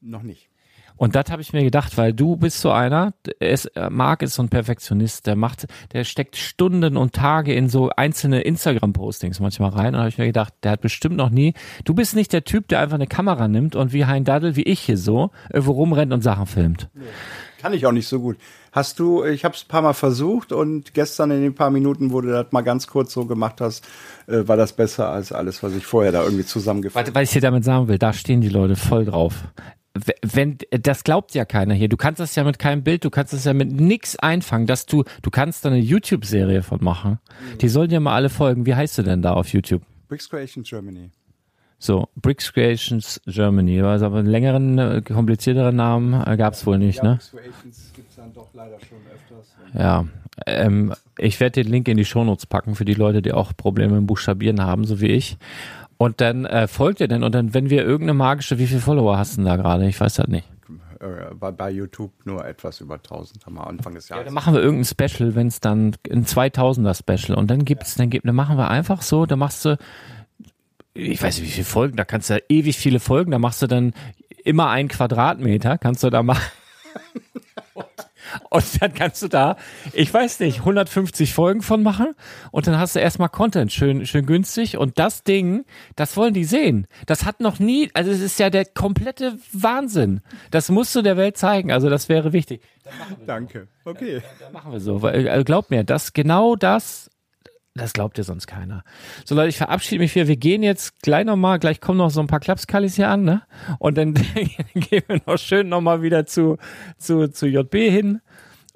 C: Noch nicht.
A: Und das habe ich mir gedacht, weil du bist so einer, er ist, äh, Marc ist so ein Perfektionist, der macht, der steckt Stunden und Tage in so einzelne Instagram-Postings manchmal rein. Und habe ich mir gedacht, der hat bestimmt noch nie. Du bist nicht der Typ, der einfach eine Kamera nimmt und wie Hein Daddel, wie ich hier so, irgendwo rumrennt und Sachen filmt.
C: Kann ich auch nicht so gut. Hast du, ich habe es ein paar Mal versucht und gestern in den paar Minuten, wo du das mal ganz kurz so gemacht hast, äh, war das besser als alles, was ich vorher da irgendwie zusammengefasst
A: Weil, weil ich dir damit sagen will, da stehen die Leute voll drauf. Wenn, das glaubt ja keiner hier. Du kannst das ja mit keinem Bild, du kannst das ja mit nix einfangen, dass du, du kannst da eine YouTube-Serie von machen. Die sollen dir mal alle folgen. Wie heißt du denn da auf YouTube?
C: Bricks Creation Germany.
A: So, Bricks Creations Germany. Also aber einen längeren, äh, komplizierteren Namen äh, gab's wohl nicht,
C: ja,
A: ne?
C: Bricks Creations gibt's dann doch leider schon öfters.
A: Ja. Ähm, ich werde den Link in die Shownotes packen für die Leute, die auch Probleme im Buchstabieren haben, so wie ich. Und dann äh, folgt ihr denn und dann, wenn wir irgendeine magische, wie viele Follower hast du denn da gerade? Ich weiß das nicht.
C: Äh, bei, bei YouTube nur etwas über 1000 haben wir Anfang des Jahres.
A: Dann machen wir irgendein Special, wenn es dann ein 2000er Special und dann gibt's, dann gibt, dann machen wir einfach so, da machst du, ich weiß nicht wie viele Folgen, da kannst du ja ewig viele Folgen, da machst du dann immer einen Quadratmeter, kannst du da machen. Und dann kannst du da, ich weiß nicht, 150 Folgen von machen und dann hast du erstmal Content schön, schön günstig und das Ding, das wollen die sehen. Das hat noch nie, also es ist ja der komplette Wahnsinn. Das musst du der Welt zeigen, also das wäre wichtig.
C: Danke. Okay.
A: Machen wir so, weil äh, glaubt mir, das genau das, das glaubt dir sonst keiner. So Leute, ich verabschiede mich wieder. Wir gehen jetzt gleich nochmal, gleich kommen noch so ein paar Klapskallis hier an, ne? Und dann gehen wir noch schön nochmal wieder zu, zu, zu JB hin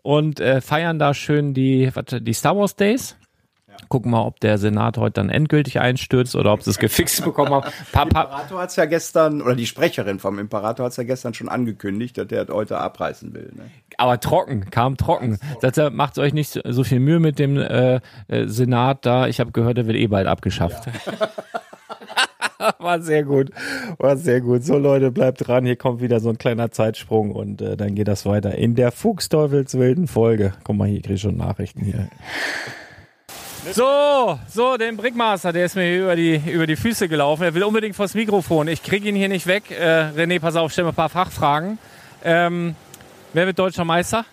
A: und äh, feiern da schön die, warte, die Star Wars Days. Gucken mal, ob der Senat heute dann endgültig einstürzt oder ob sie es gefixt bekommen haben. Pa,
C: Imperator hat's ja gestern, oder die Sprecherin vom Imperator hat's ja gestern schon angekündigt, dass der heute abreißen will. Ne?
A: aber trocken, kam trocken. Deshalb macht euch nicht so- viel Mühe mit dem äh, äh, Senat da. Ich habe gehört, der wird eh bald abgeschafft. War sehr gut. War sehr gut. So Leute, bleibt dran. Hier kommt wieder so ein kleiner Zeitsprung und äh, dann geht das weiter in der Fuchsteufelswilden Folge. Guck mal, hier krieg ich schon Nachrichten hier. So, so, den Brickmaster, der ist mir hier über die, über die Füße gelaufen. Er will unbedingt vors Mikrofon. Ich kriege ihn hier nicht weg. Äh, René, pass auf, stell mir ein paar Fachfragen. Ähm, wer wird deutscher Meister?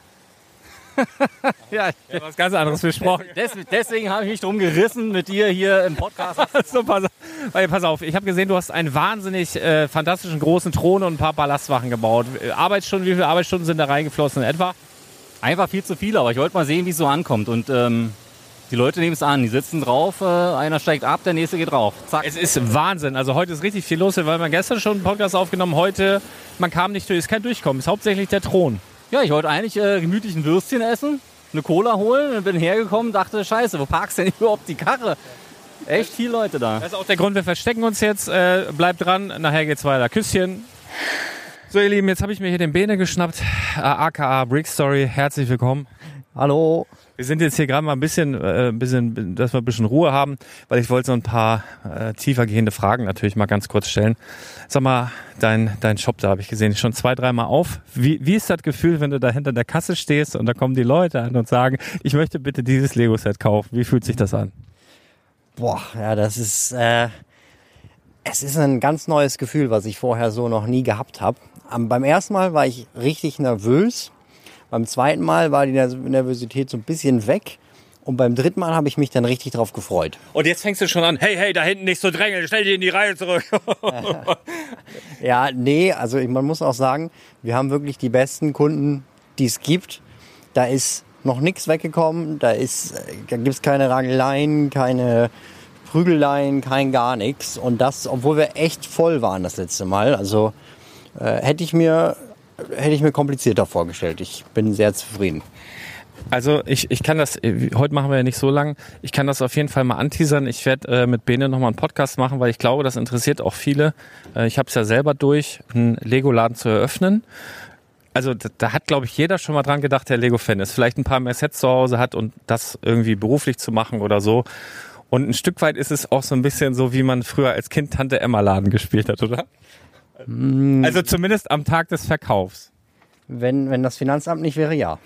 A: ja, ich hab was ganz anderes besprochen.
M: Des, deswegen habe ich mich drum gerissen, mit dir hier im Podcast.
A: so, pass, pass auf, ich habe gesehen, du hast einen wahnsinnig äh, fantastischen großen Thron und ein paar Ballastwachen gebaut. Arbeitsstunden, wie viele Arbeitsstunden sind da reingeflossen in etwa?
M: Einfach viel zu viel, aber ich wollte mal sehen, wie es so ankommt. Und ähm, die Leute nehmen es an. Die sitzen drauf, äh, einer steigt ab, der nächste geht drauf. Zack.
A: Es ist Wahnsinn. Also heute ist richtig viel los, weil man gestern schon einen Podcast aufgenommen, heute, man kam nicht durch, ist kein Durchkommen, ist hauptsächlich der Thron.
M: Ja, ich wollte eigentlich äh, gemütlich ein Würstchen essen, eine Cola holen und bin hergekommen, dachte, scheiße, wo parkst denn überhaupt die Karre? Echt viele Leute da.
A: Das ist auch der Grund, wir verstecken uns jetzt. Äh, bleibt dran, nachher geht's weiter. Küsschen. So, ihr Lieben, jetzt habe ich mir hier den Bene geschnappt, äh, aka Brick Story. Herzlich willkommen.
N: Hallo.
A: Wir sind jetzt hier gerade mal ein bisschen, äh, ein bisschen, dass wir ein bisschen Ruhe haben, weil ich wollte so ein paar äh, tiefer gehende Fragen natürlich mal ganz kurz stellen. Sag mal, dein, dein Shop, da habe ich gesehen, schon zwei, dreimal auf. Wie, wie ist das Gefühl, wenn du da hinter der Kasse stehst und da kommen die Leute an und sagen, ich möchte bitte dieses Lego-Set kaufen? Wie fühlt sich das an?
N: Boah, ja, das ist, äh, es ist ein ganz neues Gefühl, was ich vorher so noch nie gehabt habe. Beim ersten Mal war ich richtig nervös. Beim zweiten Mal war die Nerv- Nervosität so ein bisschen weg. Und beim dritten Mal habe ich mich dann richtig drauf gefreut.
A: Und jetzt fängst du schon an, hey, hey, da hinten nicht so drängeln, stell dich in die Reihe zurück.
N: Ja, nee, also ich- man muss auch sagen, wir haben wirklich die besten Kunden, die es gibt. Da ist noch nichts weggekommen, da ist, da gibt's keine Rangeleien, keine Prügeleien, kein gar nichts. Und das, obwohl wir echt voll waren das letzte Mal. Also äh, hätte ich mir hätte ich mir komplizierter vorgestellt. Ich bin sehr zufrieden.
A: Also ich, ich kann das, heute machen wir ja nicht so lang, ich kann das auf jeden Fall mal anteasern. Ich werde äh, mit Bene nochmal einen Podcast machen, weil ich glaube, das interessiert auch viele. Äh, ich habe es ja selber durch, einen Lego-Laden zu eröffnen. Also da, da hat, glaube ich, jeder schon mal dran gedacht, der Lego-Fan ist. Vielleicht ein paar mehr Sets zu Hause hat und das irgendwie beruflich zu machen oder so. Und ein Stück weit ist es auch so ein bisschen so, wie man früher als Kind Tante Emma Laden gespielt hat, oder? Also zumindest am Tag des Verkaufs.
N: Wenn, wenn das Finanzamt nicht wäre, ja.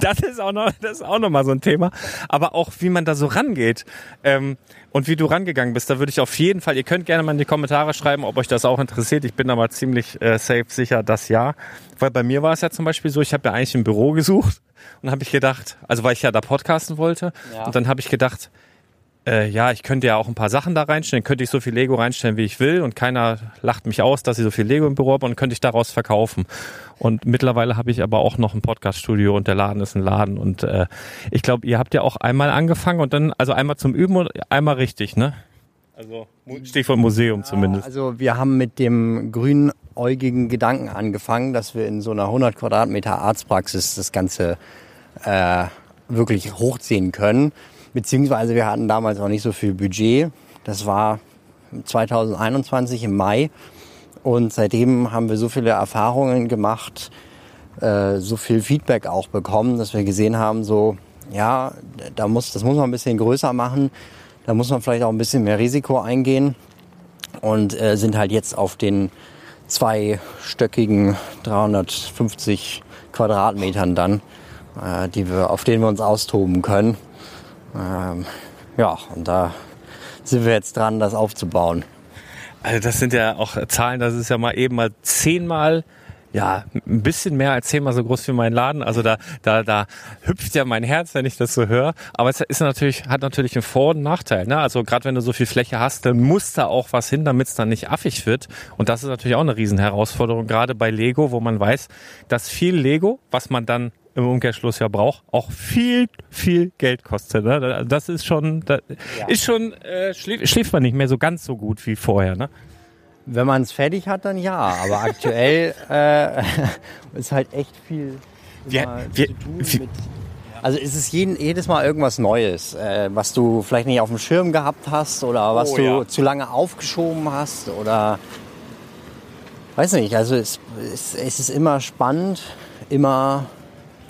A: das ist auch noch, das ist auch noch mal so ein Thema. Aber auch wie man da so rangeht ähm, und wie du rangegangen bist, da würde ich auf jeden Fall. Ihr könnt gerne mal in die Kommentare schreiben, ob euch das auch interessiert. Ich bin aber ziemlich äh, safe sicher, dass ja, weil bei mir war es ja zum Beispiel so, ich habe ja eigentlich ein Büro gesucht und habe ich gedacht, also weil ich ja da podcasten wollte
N: Ja.
A: und dann habe ich gedacht, äh, ja, ich könnte ja auch ein paar Sachen da reinstellen, könnte ich so viel Lego reinstellen, wie ich will und keiner lacht mich aus, dass ich so viel Lego im Büro habe und könnte ich daraus verkaufen. Und mittlerweile habe ich aber auch noch ein Podcaststudio und der Laden ist ein Laden und äh, ich glaube, ihr habt ja auch einmal angefangen und dann, also einmal zum Üben und einmal richtig, ne? Also Stichwort Museum zumindest.
N: Also wir haben mit dem grünäugigen Gedanken angefangen, dass wir in so einer 100 Quadratmeter Arztpraxis das Ganze äh, wirklich hochziehen können. Beziehungsweise wir hatten damals auch nicht so viel Budget. Das war 2021 im Mai. Und seitdem haben wir so viele Erfahrungen gemacht, äh, so viel Feedback auch bekommen, dass wir gesehen haben, so, ja, da muss, das muss man ein bisschen größer machen. Da muss man vielleicht auch ein bisschen mehr Risiko eingehen und äh, sind halt jetzt auf den zweistöckigen 350 Quadratmetern dann, äh, die wir, auf denen wir uns austoben können. Ähm, ja, und da sind wir jetzt dran, das aufzubauen.
A: Also das sind ja auch Zahlen, das ist ja mal eben mal zehnmal, ja, ein bisschen mehr als zehnmal so groß wie mein Laden. Also da, da, da hüpft ja mein Herz, wenn ich das so höre. Aber es ist natürlich, hat natürlich einen Vor- und Nachteil. Ne? Also gerade wenn du so viel Fläche hast, dann muss da auch was hin, damit es dann nicht affig wird. Und das ist natürlich auch eine Riesenherausforderung, gerade bei Lego, wo man weiß, dass viel Lego, was man dann im Umkehrschluss ja braucht, auch viel, viel Geld kostet. Ne? Das ist schon, das ist schon, äh, schläft, schläft man nicht mehr so ganz so gut wie vorher. Ne?
N: Wenn man es fertig hat, dann ja. Aber aktuell äh, ist halt echt viel
A: Wir-
N: immer
A: wir-
N: zu tun mit. Also es ist jeden, jedes Mal irgendwas Neues, äh, was du vielleicht nicht auf dem Schirm gehabt hast oder was
A: Oh,
N: du
A: ja.
N: zu lange aufgeschoben hast oder weiß nicht. Also es, es, es ist immer spannend, immer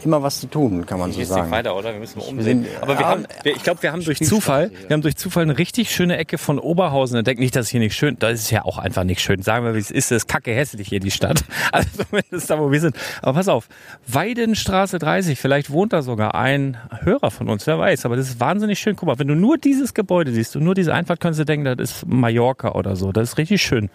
N: immer was zu tun, kann man so
A: Jetzt
N: sagen.
A: weiter, oder? Wir müssen mal umsehen. Aber wir haben, wir, ich glaube, wir haben durch Zufall, wir haben durch Zufall eine richtig schöne Ecke von Oberhausen entdeckt. Nicht, dass hier nicht schön, da ist ja auch einfach nicht schön. Sagen wir, wie es ist, es ist kacke hässlich hier, die Stadt. Also zumindest da, wo wir sind. Aber pass auf, Weidenstraße 30, vielleicht wohnt da sogar ein Hörer von uns, wer weiß. Aber das ist wahnsinnig schön. Guck mal, wenn du nur dieses Gebäude siehst und nur diese Einfahrt, kannst du denken, das ist Mallorca oder so. Das ist richtig schön.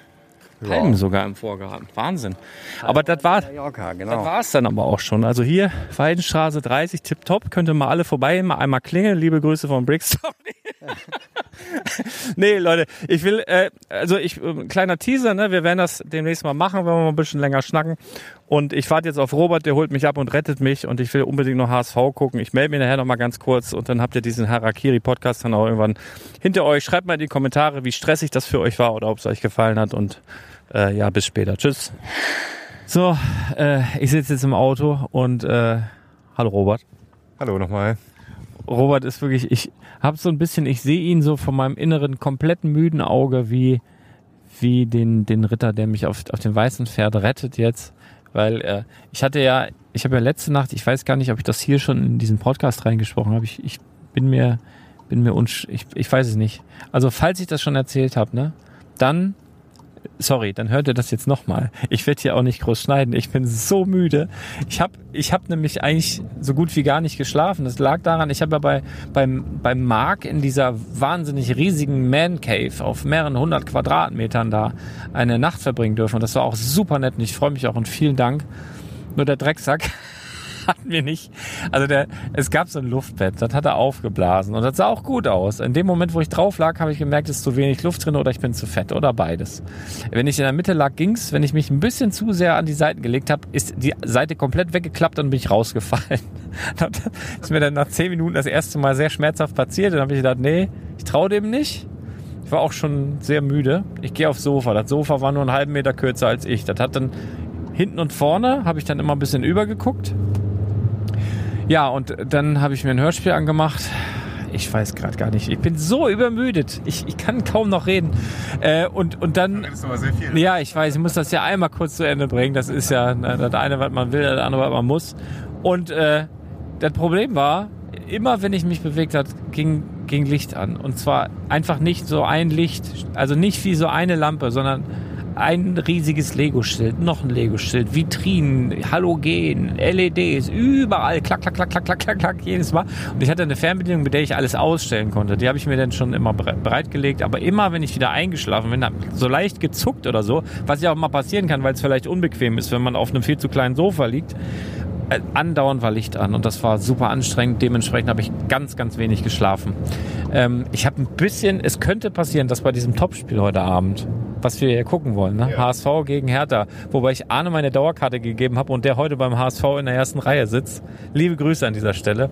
A: Palmen sogar im Vorgarten. Wahnsinn. Aber das war,
N: Mallorca,
A: das
N: genau.
A: war es dann aber auch schon. Also hier, Weidenstraße 30, tipptopp. Könnt ihr mal alle vorbei, mal einmal klingeln. Liebe Grüße von Brickstone. nee, Leute, ich will, äh, also ich, äh, kleiner Teaser, ne? Wir werden das demnächst mal machen, wenn wir mal ein bisschen länger schnacken. Und ich warte jetzt auf Robert, der holt mich ab und rettet mich. Und ich will unbedingt noch HSV gucken. Ich melde mich nachher noch mal ganz kurz und dann habt ihr diesen Harakiri-Podcast dann auch irgendwann hinter euch. Schreibt mal in die Kommentare, wie stressig das für euch war oder ob es euch gefallen hat. Und äh, ja, bis später. Tschüss. So, äh, ich sitze jetzt im Auto und äh, hallo Robert.
E: Hallo nochmal.
A: Robert ist wirklich, ich habe so ein bisschen, ich sehe ihn so von meinem inneren kompletten müden Auge wie wie den den Ritter, der mich auf auf dem weißen Pferd rettet jetzt, weil äh, ich hatte ja, ich habe ja letzte Nacht, ich weiß gar nicht, ob ich das hier schon in diesen Podcast reingesprochen habe. Ich, ich bin mir bin mir unsch, ich, ich weiß es nicht. Also falls ich das schon erzählt habe, ne, dann sorry, dann hört ihr das jetzt nochmal. Ich werde hier auch nicht groß schneiden. Ich bin so müde. Ich habe ich hab nämlich eigentlich so gut wie gar nicht geschlafen. Das lag daran, ich habe ja bei, beim, beim Mark in dieser wahnsinnig riesigen Man Cave auf mehreren hundert Quadratmetern da eine Nacht verbringen dürfen. Und das war auch super nett und ich freue mich auch und vielen Dank. Nur der Drecksack hatten wir nicht. Also der, es gab so ein Luftbett, das hat er aufgeblasen und das sah auch gut aus. In dem Moment, wo ich drauf lag, habe ich gemerkt, es ist zu wenig Luft drin oder ich bin zu fett oder beides. Wenn ich in der Mitte lag, ging's. Wenn ich mich ein bisschen zu sehr an die Seiten gelegt habe, ist die Seite komplett weggeklappt und bin ich rausgefallen. Das ist mir dann nach zehn Minuten das erste Mal sehr schmerzhaft passiert. Dann habe ich gedacht, nee, ich traue dem nicht. Ich war auch schon sehr müde. Ich gehe aufs Sofa. Das Sofa war nur einen halben Meter kürzer als ich. Das hat dann hinten und vorne habe ich dann immer ein bisschen übergeguckt. Ja, und dann habe ich mir ein Hörspiel angemacht. Ich weiß gerade gar nicht. Ich bin so übermüdet. Ich, ich kann kaum noch reden. Äh, und, und dann.
E: Viel.
A: Ja, ich weiß, ich muss das ja einmal kurz zu Ende bringen. Das ist ja na, das eine, was man will, das andere, was man muss. Und äh, das Problem war, immer wenn ich mich bewegt hat, ging, ging Licht an. Und zwar einfach nicht so ein Licht, also nicht wie so eine Lampe, sondern ein riesiges Lego-Schild, noch ein Lego-Schild, Vitrinen, Halogen, LEDs, überall, klack, klack, klack, klack, klack, klack, klack, jedes Mal. Und ich hatte eine Fernbedienung, mit der ich alles ausstellen konnte. Die habe ich mir dann schon immer bere- bereitgelegt. Aber immer, wenn ich wieder eingeschlafen bin, so leicht gezuckt oder so, was ja auch mal passieren kann, weil es vielleicht unbequem ist, wenn man auf einem viel zu kleinen Sofa liegt, andauernd war Licht an und das war super anstrengend. Dementsprechend habe ich ganz, ganz wenig geschlafen. Ähm, ich habe ein bisschen, es könnte passieren, dass bei diesem Topspiel heute Abend, was wir hier gucken wollen, ne? HSV gegen Hertha, wobei ich Arne meine Dauerkarte gegeben habe und der heute beim HSV in der ersten Reihe sitzt. Liebe Grüße an dieser Stelle.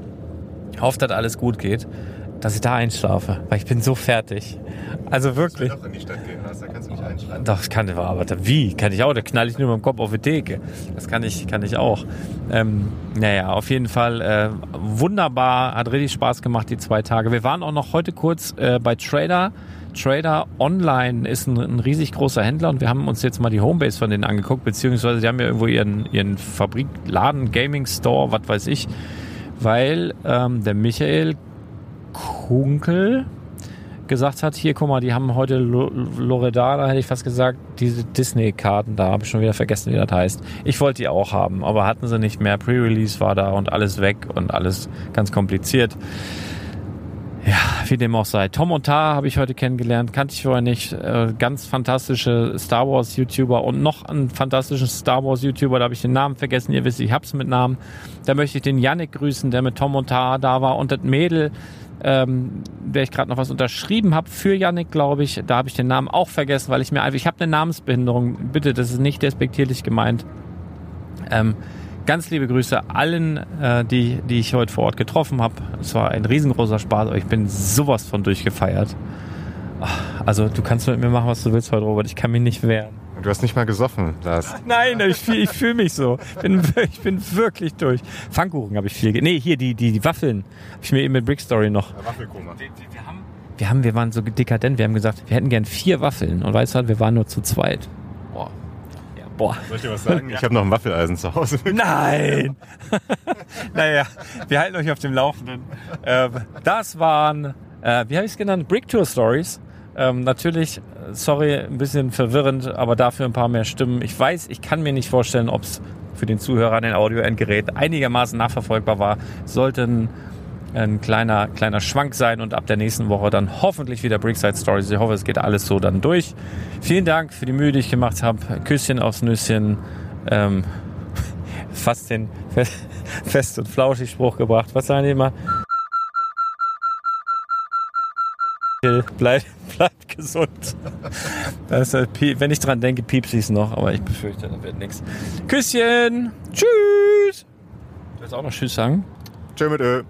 A: Ich hoffe, dass alles gut geht, dass ich da einschlafe, weil ich bin so fertig. Also wirklich.
E: Doch in die Stadt gehen, kannst du nicht einschlafen.
A: Doch, kann ich aber wie? Kann ich auch, da knall ich nur mit dem Kopf auf die Theke. Das kann ich, kann ich auch. Ähm, naja, auf jeden Fall äh, wunderbar, hat richtig Spaß gemacht die zwei Tage. Wir waren auch noch heute kurz äh, bei Trader. Trader Online ist ein, ein riesig großer Händler und wir haben uns jetzt mal die Homebase von denen angeguckt, beziehungsweise die haben ja irgendwo ihren, ihren Fabrikladen, Gaming Store, was weiß ich, weil ähm, der Michael Kunkel gesagt hat, hier guck mal, die haben heute Lo- Loredana, hätte ich fast gesagt, diese Disney-Karten da, habe ich schon wieder vergessen, wie das heißt. Ich wollte die auch haben, aber hatten sie nicht mehr. Pre-Release war da und alles weg und alles ganz kompliziert. Ja, wie dem auch sei. Tom und Tar habe ich heute kennengelernt, kannte ich vorher nicht. Äh, ganz fantastische Star Wars YouTuber und noch einen fantastischen Star Wars YouTuber, da habe ich den Namen vergessen. Ihr wisst, ich hab's mit Namen. Da möchte ich den Yannick grüßen, der mit Tom und Tar da war und das Mädel, ähm, der ich gerade noch was unterschrieben habe für Yannick, glaube ich. Da habe ich den Namen auch vergessen, weil ich mir einfach, ich habe eine Namensbehinderung. Bitte, das ist nicht despektierlich gemeint. Ähm, ganz liebe Grüße allen, äh, die, die ich heute vor Ort getroffen habe. Es war ein riesengroßer Spaß, aber ich bin sowas von durchgefeiert. Also du kannst mit mir machen, was du willst heute, Robert. Ich kann mich nicht wehren.
E: Du hast nicht mal gesoffen, Lars.
A: Nein, ich, fühl- ich fühle mich so. Bin, ich bin wirklich durch. Pfannkuchen habe ich viel. Nee, hier die, die, die Waffeln. Habe ich mir eben mit Brick Story noch.
E: Waffelkoma.
A: Wir haben, wir waren so dekadent. Wir haben gesagt, wir hätten gern vier Waffeln. Und weißt du, was, wir waren nur zu zweit. Boah. Ja, boah.
E: Soll ich dir was sagen? Ich habe noch ein Waffeleisen zu Hause.
A: Nein! naja, wir halten euch auf dem Laufenden. Ähm, das waren, äh, wie habe ich es genannt? Brick Tour Stories. Ähm, natürlich, sorry, ein bisschen verwirrend, aber dafür ein paar mehr Stimmen. Ich weiß, ich kann mir nicht vorstellen, ob es für den Zuhörer an den Audioendgerät einigermaßen nachverfolgbar war. Sollte ein, ein kleiner, kleiner Schwank sein und ab der nächsten Woche dann hoffentlich wieder Brickside Stories. Ich hoffe, es geht alles so dann durch. Vielen Dank für die Mühe, die ich gemacht habe. Küsschen aufs Nüsschen. Ähm, fast den fe- fest und flauschig Spruch gebracht. Was sagen die immer? Bleib, bleib gesund. Das äh, wenn ich dran denke, piepse ich es noch, aber ich befürchte, da wird nichts. Küsschen! Tschüss! Du willst auch noch Tschüss sagen?
E: Tschö mit Ö.